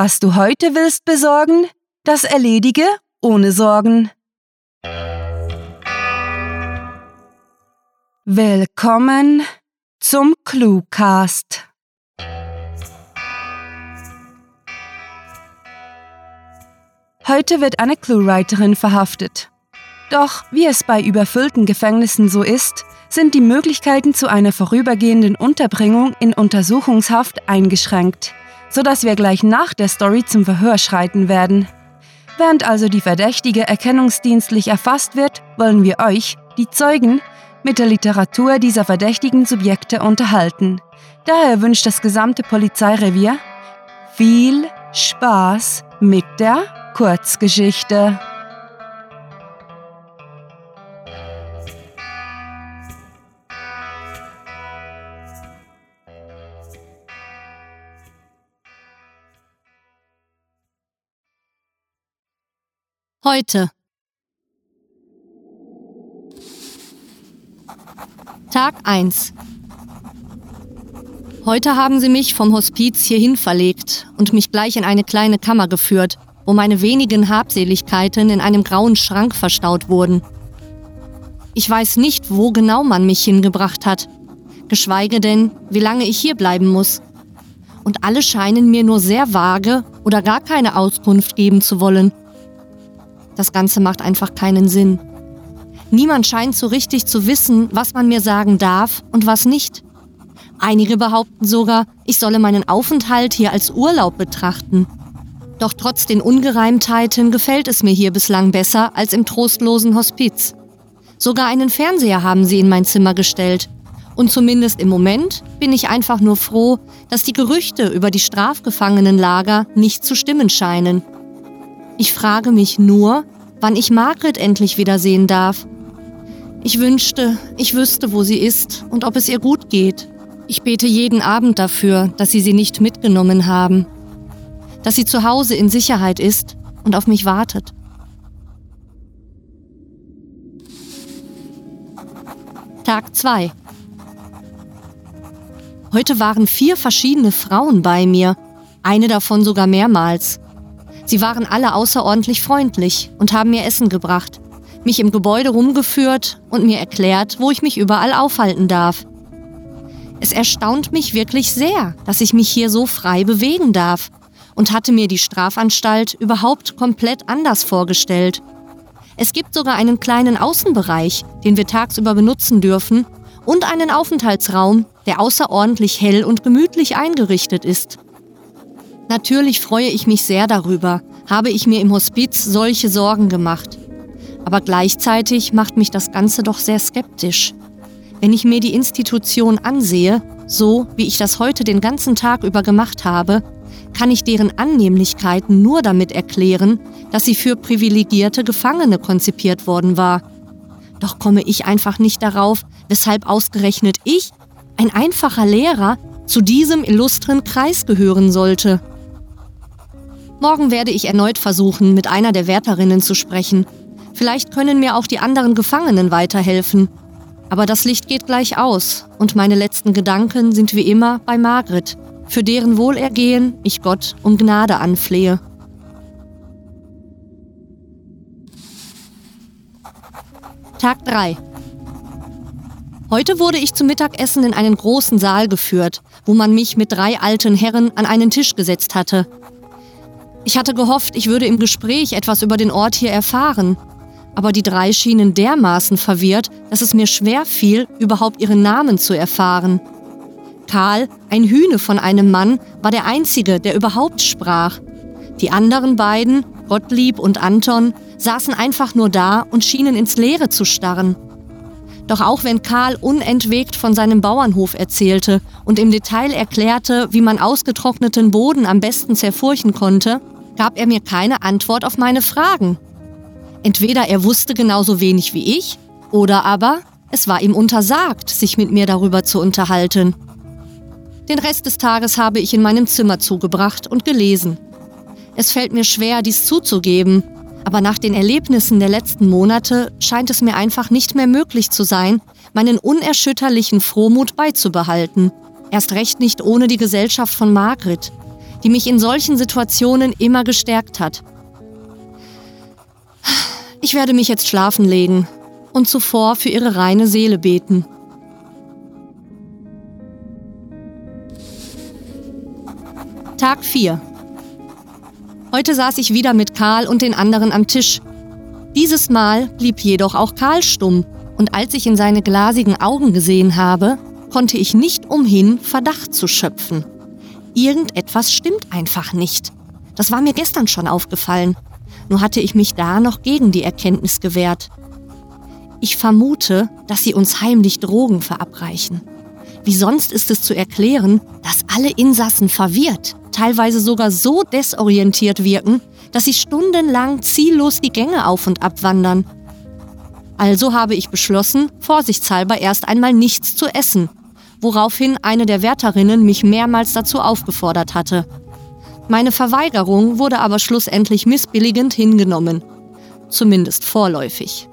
Was du heute willst besorgen, das erledige ohne Sorgen. Willkommen zum Cluecast. Heute wird eine Cluewriterin verhaftet. Doch wie es bei überfüllten Gefängnissen so ist, sind die Möglichkeiten zu einer vorübergehenden Unterbringung in Untersuchungshaft eingeschränkt, sodass wir gleich nach der Story zum Verhör schreiten werden. Während also die Verdächtige erkennungsdienstlich erfasst wird, wollen wir euch, die Zeugen, mit der Literatur dieser verdächtigen Subjekte unterhalten. Daher wünscht das gesamte Polizeirevier viel Spaß mit der Kurzgeschichte. Heute. Tag 1. Heute haben sie mich vom Hospiz hierhin verlegt und mich gleich in eine kleine Kammer geführt, wo meine wenigen Habseligkeiten in einem grauen Schrank verstaut wurden. Ich weiß nicht, wo genau man mich hingebracht hat, geschweige denn, wie lange ich hier bleiben muss. Und alle scheinen mir nur sehr vage oder gar keine Auskunft geben zu wollen. Das Ganze macht einfach keinen Sinn. Niemand scheint so richtig zu wissen, was man mir sagen darf und was nicht. Einige behaupten sogar, ich solle meinen Aufenthalt hier als Urlaub betrachten. Doch trotz den Ungereimtheiten gefällt es mir hier bislang besser als im trostlosen Hospiz. Sogar einen Fernseher haben sie in mein Zimmer gestellt. Und zumindest im Moment bin ich einfach nur froh, dass die Gerüchte über die Strafgefangenenlager nicht zu stimmen scheinen. Ich frage mich nur, wann ich Margret endlich wiedersehen darf. Ich wünschte, ich wüsste, wo sie ist und ob es ihr gut geht. Ich bete jeden Abend dafür, dass sie sie nicht mitgenommen haben. Dass sie zu Hause in Sicherheit ist und auf mich wartet. Tag 2 Heute waren vier verschiedene Frauen bei mir, eine davon sogar mehrmals. Sie waren alle außerordentlich freundlich und haben mir Essen gebracht, mich im Gebäude rumgeführt und mir erklärt, wo ich mich überall aufhalten darf. Es erstaunt mich wirklich sehr, dass ich mich hier so frei bewegen darf und hatte mir die Strafanstalt überhaupt komplett anders vorgestellt. Es gibt sogar einen kleinen Außenbereich, den wir tagsüber benutzen dürfen und einen Aufenthaltsraum, der außerordentlich hell und gemütlich eingerichtet ist. Natürlich freue ich mich sehr darüber, habe ich mir im Hospiz solche Sorgen gemacht. Aber gleichzeitig macht mich das Ganze doch sehr skeptisch. Wenn ich mir die Institution ansehe, so wie ich das heute den ganzen Tag über gemacht habe, kann ich deren Annehmlichkeiten nur damit erklären, dass sie für privilegierte Gefangene konzipiert worden war. Doch komme ich einfach nicht darauf, weshalb ausgerechnet ich, ein einfacher Lehrer, zu diesem illustren Kreis gehören sollte. Morgen werde ich erneut versuchen, mit einer der Wärterinnen zu sprechen. Vielleicht können mir auch die anderen Gefangenen weiterhelfen. Aber das Licht geht gleich aus und meine letzten Gedanken sind wie immer bei Margret, für deren Wohlergehen ich Gott um Gnade anflehe. Tag 3 Heute wurde ich zum Mittagessen in einen großen Saal geführt, wo man mich mit drei alten Herren an einen Tisch gesetzt hatte. Ich hatte gehofft, ich würde im Gespräch etwas über den Ort hier erfahren. Aber die drei schienen dermaßen verwirrt, dass es mir schwer fiel, überhaupt ihren Namen zu erfahren. Karl, ein Hühne von einem Mann, war der Einzige, der überhaupt sprach. Die anderen beiden, Gottlieb und Anton, saßen einfach nur da und schienen ins Leere zu starren. Doch auch wenn Karl unentwegt von seinem Bauernhof erzählte und im Detail erklärte, wie man ausgetrockneten Boden am besten zerfurchen konnte, gab er mir keine Antwort auf meine Fragen. Entweder er wusste genauso wenig wie ich, oder aber es war ihm untersagt, sich mit mir darüber zu unterhalten. Den Rest des Tages habe ich in meinem Zimmer zugebracht und gelesen. Es fällt mir schwer, dies zuzugeben, aber nach den Erlebnissen der letzten Monate scheint es mir einfach nicht mehr möglich zu sein, meinen unerschütterlichen Frohmut beizubehalten. Erst recht nicht ohne die Gesellschaft von Margret, die mich in solchen Situationen immer gestärkt hat. Ich werde mich jetzt schlafen legen und zuvor für ihre reine Seele beten. Tag 4 Heute saß ich wieder mit Karl und den anderen am Tisch. Dieses Mal blieb jedoch auch Karl stumm, und als ich in seine glasigen Augen gesehen habe, konnte ich nicht umhin, Verdacht zu schöpfen. Irgendetwas stimmt einfach nicht. Das war mir gestern schon aufgefallen. Nur hatte ich mich da noch gegen die Erkenntnis gewehrt. Ich vermute, dass sie uns heimlich Drogen verabreichen. Wie sonst ist es zu erklären, dass alle Insassen verwirrt, teilweise sogar so desorientiert wirken, dass sie stundenlang ziellos die Gänge auf und ab wandern. Also habe ich beschlossen, vorsichtshalber erst einmal nichts zu essen, woraufhin eine der Wärterinnen mich mehrmals dazu aufgefordert hatte. Meine Verweigerung wurde aber schlussendlich missbilligend hingenommen, zumindest vorläufig.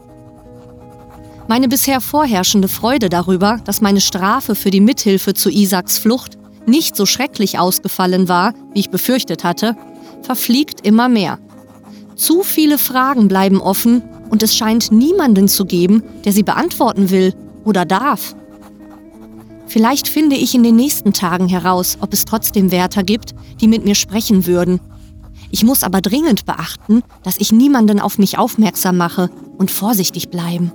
Meine bisher vorherrschende Freude darüber, dass meine Strafe für die Mithilfe zu Isaks Flucht nicht so schrecklich ausgefallen war, wie ich befürchtet hatte, verfliegt immer mehr. Zu viele Fragen bleiben offen und es scheint niemanden zu geben, der sie beantworten will oder darf. Vielleicht finde ich in den nächsten Tagen heraus, ob es trotzdem Wärter gibt, die mit mir sprechen würden. Ich muss aber dringend beachten, dass ich niemanden auf mich aufmerksam mache und vorsichtig bleiben.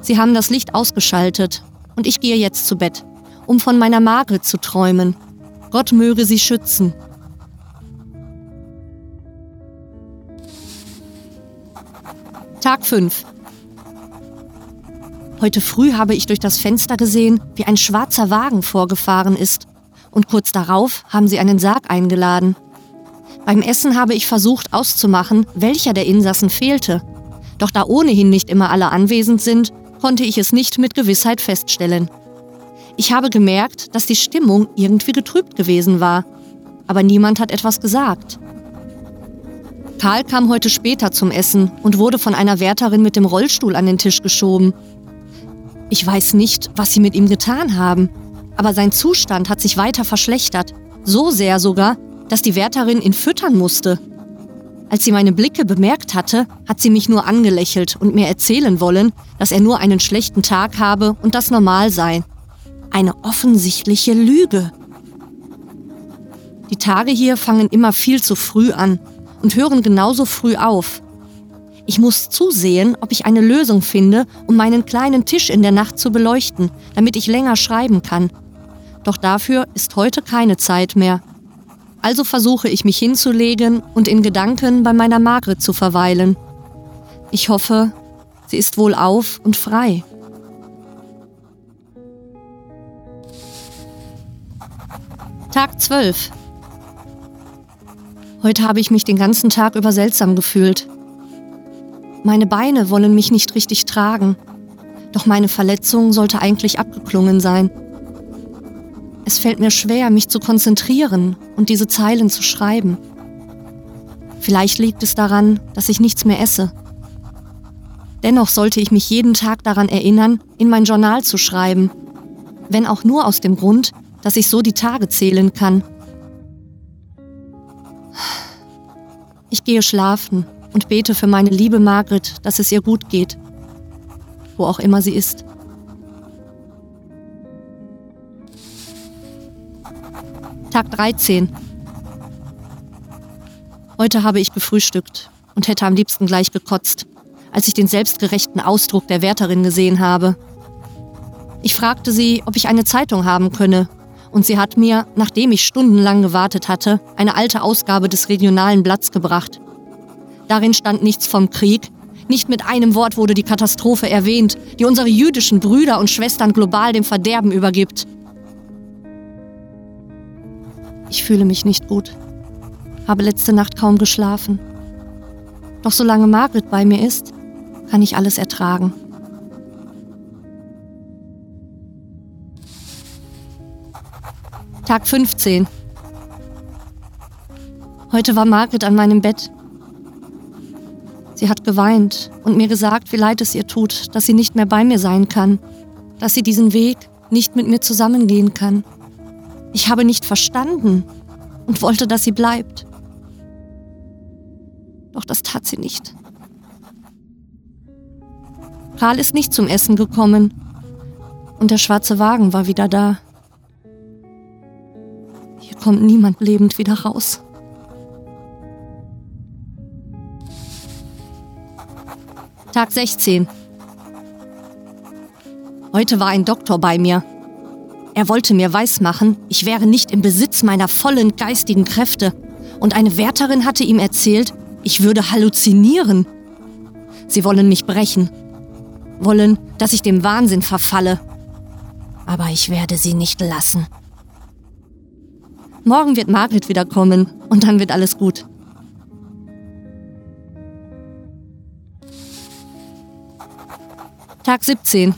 Sie haben das Licht ausgeschaltet und ich gehe jetzt zu Bett, um von meiner Margret zu träumen. Gott möge sie schützen. Tag 5 Heute früh habe ich durch das Fenster gesehen, wie ein schwarzer Wagen vorgefahren ist. Und kurz darauf haben sie einen Sarg eingeladen. Beim Essen habe ich versucht auszumachen, welcher der Insassen fehlte. Doch da ohnehin nicht immer alle anwesend sind, konnte ich es nicht mit Gewissheit feststellen. Ich habe gemerkt, dass die Stimmung irgendwie getrübt gewesen war, aber niemand hat etwas gesagt. Karl kam heute später zum Essen und wurde von einer Wärterin mit dem Rollstuhl an den Tisch geschoben. Ich weiß nicht, was sie mit ihm getan haben, aber sein Zustand hat sich weiter verschlechtert, so sehr sogar, dass die Wärterin ihn füttern musste. Als sie meine Blicke bemerkt hatte, hat sie mich nur angelächelt und mir erzählen wollen, dass er nur einen schlechten Tag habe und das normal sei. Eine offensichtliche Lüge. Die Tage hier fangen immer viel zu früh an und hören genauso früh auf. Ich muss zusehen, ob ich eine Lösung finde, um meinen kleinen Tisch in der Nacht zu beleuchten, damit ich länger schreiben kann. Doch dafür ist heute keine Zeit mehr. Also versuche ich mich hinzulegen und in Gedanken bei meiner Margret zu verweilen. Ich hoffe, sie ist wohl auf und frei. Tag 12. Heute habe ich mich den ganzen Tag über seltsam gefühlt. Meine Beine wollen mich nicht richtig tragen, doch meine Verletzung sollte eigentlich abgeklungen sein. Es fällt mir schwer, mich zu konzentrieren und diese Zeilen zu schreiben. Vielleicht liegt es daran, dass ich nichts mehr esse. Dennoch sollte ich mich jeden Tag daran erinnern, in mein Journal zu schreiben, wenn auch nur aus dem Grund, dass ich so die Tage zählen kann. Ich gehe schlafen und bete für meine liebe Margret, dass es ihr gut geht, wo auch immer sie ist. Tag 13. Heute habe ich gefrühstückt und hätte am liebsten gleich gekotzt, als ich den selbstgerechten Ausdruck der Wärterin gesehen habe. Ich fragte sie, ob ich eine Zeitung haben könne, und sie hat mir, nachdem ich stundenlang gewartet hatte, eine alte Ausgabe des regionalen Blatts gebracht. Darin stand nichts vom Krieg, nicht mit einem Wort wurde die Katastrophe erwähnt, die unsere jüdischen Brüder und Schwestern global dem Verderben übergibt. Ich fühle mich nicht gut. Habe letzte Nacht kaum geschlafen. Doch solange Margret bei mir ist, kann ich alles ertragen. Tag 15. Heute war Margret an meinem Bett. Sie hat geweint und mir gesagt, wie leid es ihr tut, dass sie nicht mehr bei mir sein kann, dass sie diesen Weg nicht mit mir zusammengehen kann. Ich habe nicht verstanden, und wollte, dass sie bleibt. Doch das tat sie nicht. Karl ist nicht zum Essen gekommen und der schwarze Wagen war wieder da. Hier kommt niemand lebend wieder raus. Tag 16. Heute war ein Doktor bei mir. Er wollte mir weismachen, ich wäre nicht im Besitz meiner vollen geistigen Kräfte. Und eine Wärterin hatte ihm erzählt, ich würde halluzinieren. Sie wollen mich brechen. Wollen, dass ich dem Wahnsinn verfalle. Aber ich werde sie nicht lassen. Morgen wird Margret wiederkommen und dann wird alles gut. Tag 17.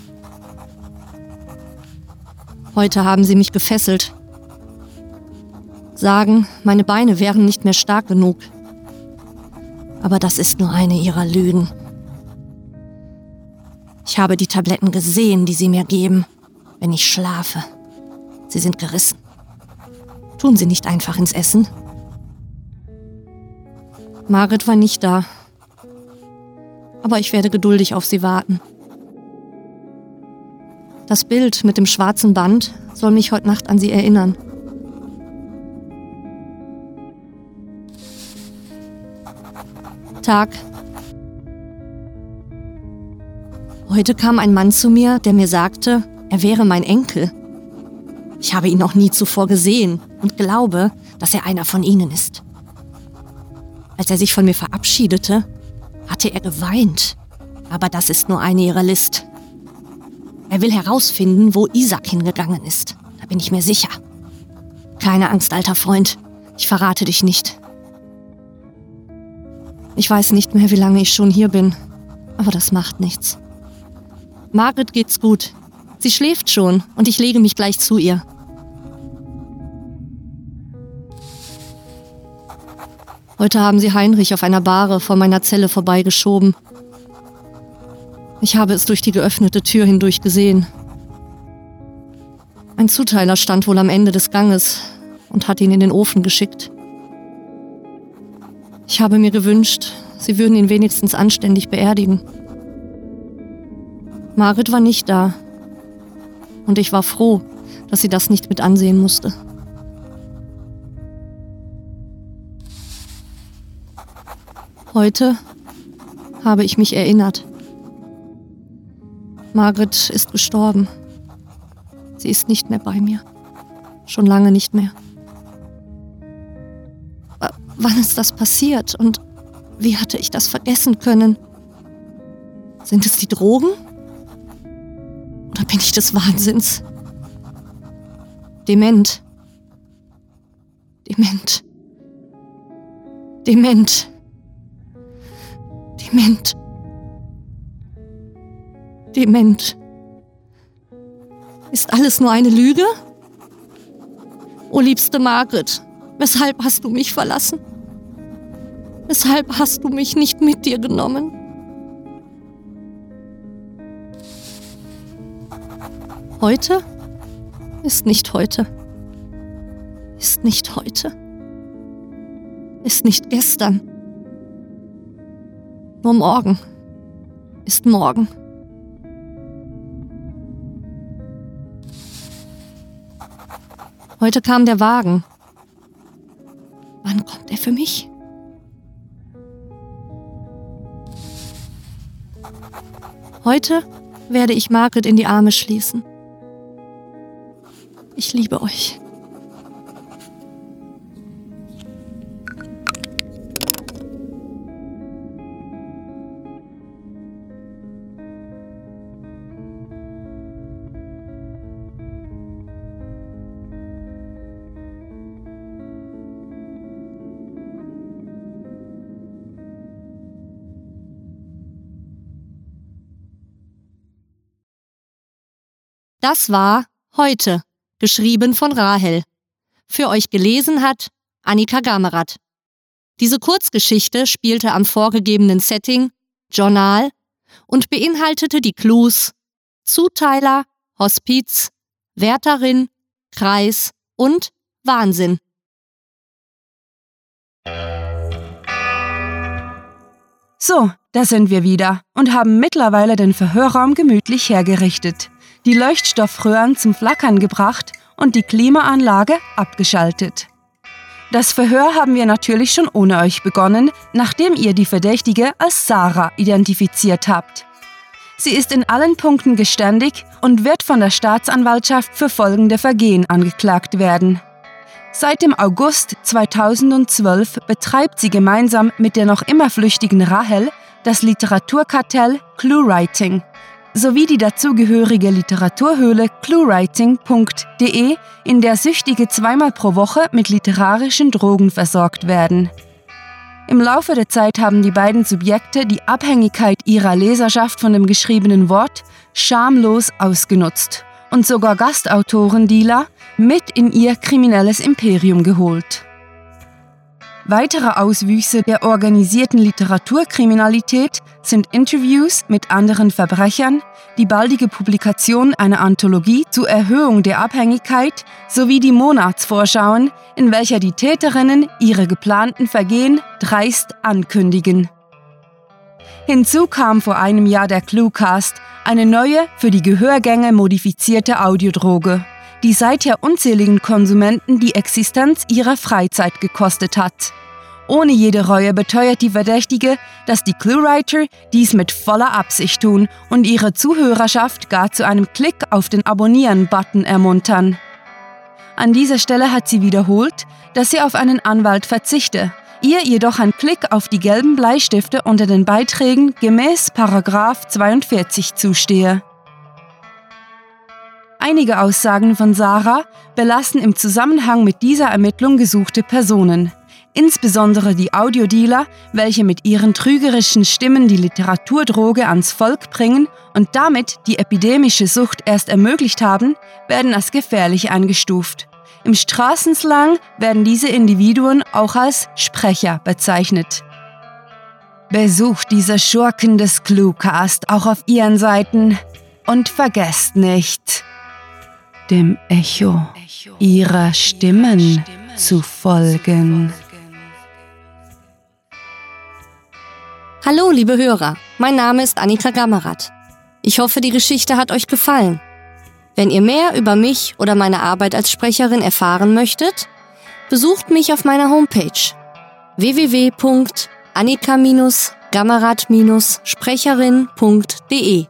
Heute haben sie mich gefesselt. Sagen, meine Beine wären nicht mehr stark genug. Aber das ist nur eine ihrer Lügen. Ich habe die Tabletten gesehen, die sie mir geben, wenn ich schlafe. Sie sind gerissen. Tun sie nicht einfach ins Essen. Margret war nicht da. Aber ich werde geduldig auf sie warten. Das Bild mit dem schwarzen Band soll mich heute Nacht an sie erinnern. Tag. Heute kam ein Mann zu mir, der mir sagte, er wäre mein Enkel. Ich habe ihn noch nie zuvor gesehen und glaube, dass er einer von ihnen ist. Als er sich von mir verabschiedete, hatte er geweint. Aber das ist nur eine ihrer List. Er will herausfinden, wo Isaac hingegangen ist. Da bin ich mir sicher. Keine Angst, alter Freund. Ich verrate dich nicht. Ich weiß nicht mehr, wie lange ich schon hier bin. Aber das macht nichts. Margret geht's gut. Sie schläft schon und ich lege mich gleich zu ihr. Heute haben sie Heinrich auf einer Bahre vor meiner Zelle vorbeigeschoben. Ich habe es durch die geöffnete Tür hindurch gesehen. Ein Zuteiler stand wohl am Ende des Ganges und hat ihn in den Ofen geschickt. Ich habe mir gewünscht, sie würden ihn wenigstens anständig beerdigen. Marit war nicht da. Und ich war froh, dass sie das nicht mit ansehen musste. Heute habe ich mich erinnert. Margret ist gestorben. Sie ist nicht mehr bei mir. Schon lange nicht mehr. W wann ist das passiert und wie hatte ich das vergessen können? Sind es die Drogen? Oder bin ich des Wahnsinns? Dement. Dement. Dement. Dement dement. Ist alles nur eine Lüge? O liebste Margret, weshalb hast du mich verlassen? Weshalb hast du mich nicht mit dir genommen? Heute ist nicht heute. Ist nicht heute. Ist nicht gestern. Nur morgen ist morgen. Heute kam der Wagen. Wann kommt er für mich? Heute werde ich Margret in die Arme schließen. Ich liebe euch. Das war heute, geschrieben von Rahel. Für euch gelesen hat Annika Gamerath. Diese Kurzgeschichte spielte am vorgegebenen Setting, Journal und beinhaltete die Clues Zuteiler, Hospiz, Wärterin, Kreis und Wahnsinn. So, da sind wir wieder und haben mittlerweile den Verhörraum gemütlich hergerichtet die Leuchtstoffröhren zum Flackern gebracht und die Klimaanlage abgeschaltet. Das Verhör haben wir natürlich schon ohne euch begonnen, nachdem ihr die Verdächtige als Sarah identifiziert habt. Sie ist in allen Punkten geständig und wird von der Staatsanwaltschaft für folgende Vergehen angeklagt werden. Seit dem August 2012 betreibt sie gemeinsam mit der noch immer flüchtigen Rahel das Literaturkartell ClueWriting sowie die dazugehörige Literaturhöhle cluewriting.de, in der Süchtige zweimal pro Woche mit literarischen Drogen versorgt werden. Im Laufe der Zeit haben die beiden Subjekte die Abhängigkeit ihrer Leserschaft von dem geschriebenen Wort schamlos ausgenutzt und sogar Gastautoren-Dealer mit in ihr kriminelles Imperium geholt. Weitere Auswüchse der organisierten Literaturkriminalität sind Interviews mit anderen Verbrechern, die baldige Publikation einer Anthologie zur Erhöhung der Abhängigkeit sowie die Monatsvorschauen, in welcher die Täterinnen ihre geplanten Vergehen dreist ankündigen. Hinzu kam vor einem Jahr der Cluecast, eine neue, für die Gehörgänge modifizierte Audiodroge die seither unzähligen Konsumenten die Existenz ihrer Freizeit gekostet hat. Ohne jede Reue beteuert die Verdächtige, dass die Cluewriter dies mit voller Absicht tun und ihre Zuhörerschaft gar zu einem Klick auf den Abonnieren-Button ermuntern. An dieser Stelle hat sie wiederholt, dass sie auf einen Anwalt verzichte, ihr jedoch ein Klick auf die gelben Bleistifte unter den Beiträgen gemäß 42 zustehe. Einige Aussagen von Sarah belassen im Zusammenhang mit dieser Ermittlung gesuchte Personen, insbesondere die Audiodealer, welche mit ihren trügerischen Stimmen die Literaturdroge ans Volk bringen und damit die epidemische Sucht erst ermöglicht haben, werden als gefährlich eingestuft. Im Straßenslang werden diese Individuen auch als Sprecher bezeichnet. Besucht diese Schurken des Cluecast auch auf ihren Seiten und vergesst nicht, dem Echo ihrer Stimmen zu folgen. Hallo, liebe Hörer, mein Name ist Annika Gammerath. Ich hoffe, die Geschichte hat euch gefallen. Wenn ihr mehr über mich oder meine Arbeit als Sprecherin erfahren möchtet, besucht mich auf meiner Homepage www.annika-gammerath-sprecherin.de.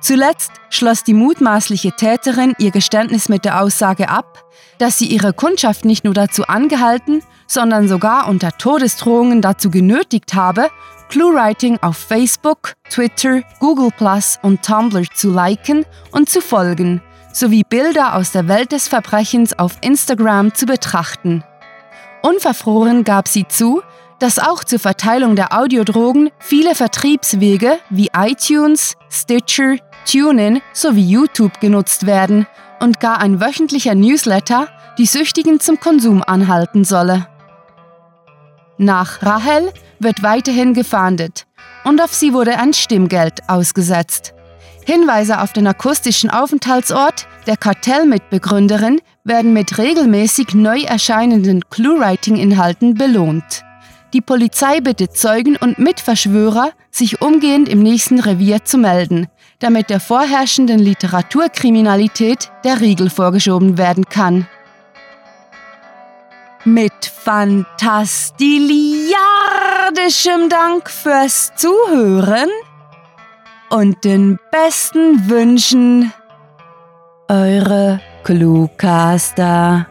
Zuletzt schloss die mutmaßliche Täterin ihr Geständnis mit der Aussage ab, dass sie ihre Kundschaft nicht nur dazu angehalten, sondern sogar unter Todesdrohungen dazu genötigt habe, ClueWriting auf Facebook, Twitter, Google Plus und Tumblr zu liken und zu folgen, sowie Bilder aus der Welt des Verbrechens auf Instagram zu betrachten. Unverfroren gab sie zu, dass auch zur Verteilung der Audiodrogen viele Vertriebswege wie iTunes, Stitcher, TuneIn sowie YouTube genutzt werden und gar ein wöchentlicher Newsletter die Süchtigen zum Konsum anhalten solle. Nach Rahel wird weiterhin gefahndet und auf sie wurde ein Stimmgeld ausgesetzt. Hinweise auf den akustischen Aufenthaltsort der Kartellmitbegründerin werden mit regelmäßig neu erscheinenden Clue-Writing-Inhalten belohnt. Die Polizei bittet Zeugen und Mitverschwörer, sich umgehend im nächsten Revier zu melden, damit der vorherrschenden Literaturkriminalität der Riegel vorgeschoben werden kann. Mit fantastiliardischem Dank fürs Zuhören und den besten Wünschen, eure Cluecaster.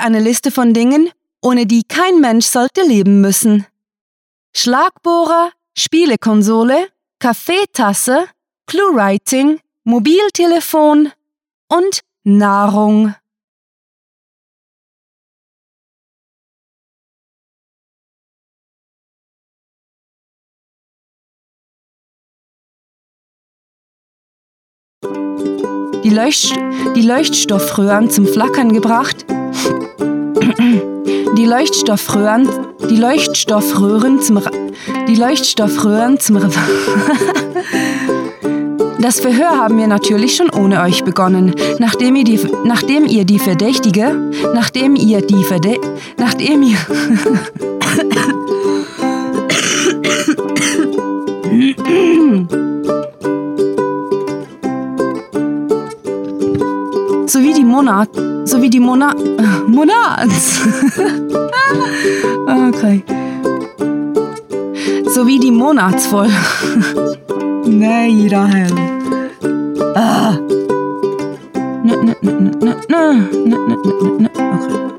Eine Liste von Dingen, ohne die kein Mensch sollte leben müssen. Schlagbohrer, Spielekonsole, Kaffeetasse, Cluewriting, Mobiltelefon und Nahrung. Die, Leucht die Leuchtstoffröhren zum Flackern gebracht. Die Leuchtstoffröhren, die Leuchtstoffröhren zum, die Leuchtstoffröhren zum, Das Verhör haben wir natürlich schon ohne euch begonnen, nachdem ihr die, nachdem ihr die Verdächtige, nachdem ihr die Verde, nachdem ihr, sowie die Monat, so wie die Mona Monats. okay. So wie die Monatsvoll. Nein, Rahel. Ah. Okay.